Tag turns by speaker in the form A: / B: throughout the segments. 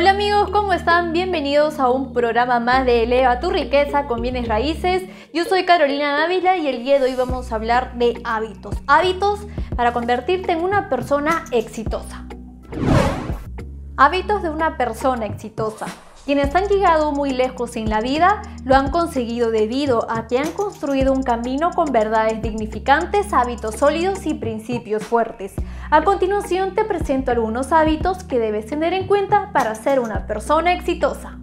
A: Hola amigos, ¿cómo están? Bienvenidos a un programa más de Eleva tu riqueza con bienes raíces. Yo soy Carolina Dávila y el día de hoy vamos a hablar de hábitos. Hábitos para convertirte en una persona exitosa. Hábitos de una persona exitosa. Quienes han llegado muy lejos en la vida lo han conseguido debido a que han construido un camino con verdades dignificantes, hábitos sólidos y principios fuertes. A continuación te presento algunos hábitos que debes tener en cuenta para ser una persona exitosa.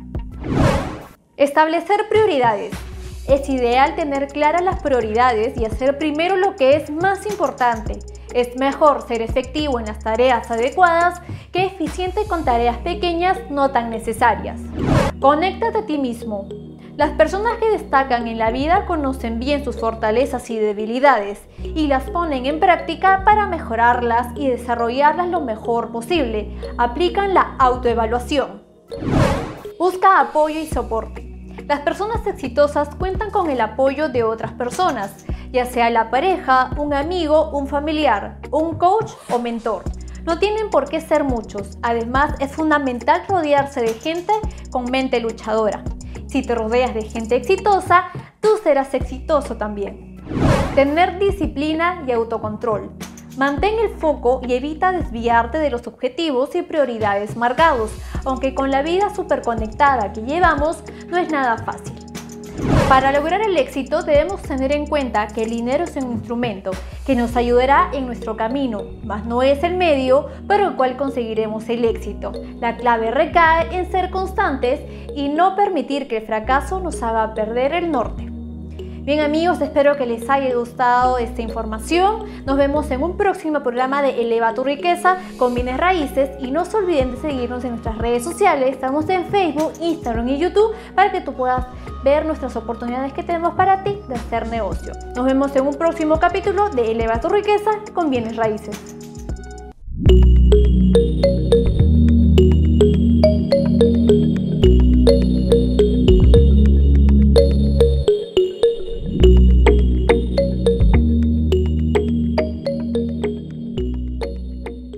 A: Establecer prioridades. Es ideal tener claras las prioridades y hacer primero lo que es más importante. Es mejor ser efectivo en las tareas adecuadas que eficiente con tareas pequeñas no tan necesarias. Conéctate a ti mismo. Las personas que destacan en la vida conocen bien sus fortalezas y debilidades y las ponen en práctica para mejorarlas y desarrollarlas lo mejor posible. Aplican la autoevaluación. Busca apoyo y soporte. Las personas exitosas cuentan con el apoyo de otras personas, ya sea la pareja, un amigo, un familiar, un coach o mentor. No tienen por qué ser muchos, además es fundamental rodearse de gente con mente luchadora. Si te rodeas de gente exitosa, tú serás exitoso también. Tener disciplina y autocontrol. Mantén el foco y evita desviarte de los objetivos y prioridades marcados, aunque con la vida superconectada que llevamos no es nada fácil. Para lograr el éxito debemos tener en cuenta que el dinero es un instrumento que nos ayudará en nuestro camino, mas no es el medio por el cual conseguiremos el éxito. La clave recae en ser constantes y no permitir que el fracaso nos haga perder el norte. Bien amigos, espero que les haya gustado esta información. Nos vemos en un próximo programa de Eleva tu riqueza con bienes raíces y no se olviden de seguirnos en nuestras redes sociales. Estamos en Facebook, Instagram y YouTube para que tú puedas ver nuestras oportunidades que tenemos para ti de hacer negocio. Nos vemos en un próximo capítulo de Eleva tu riqueza con bienes raíces.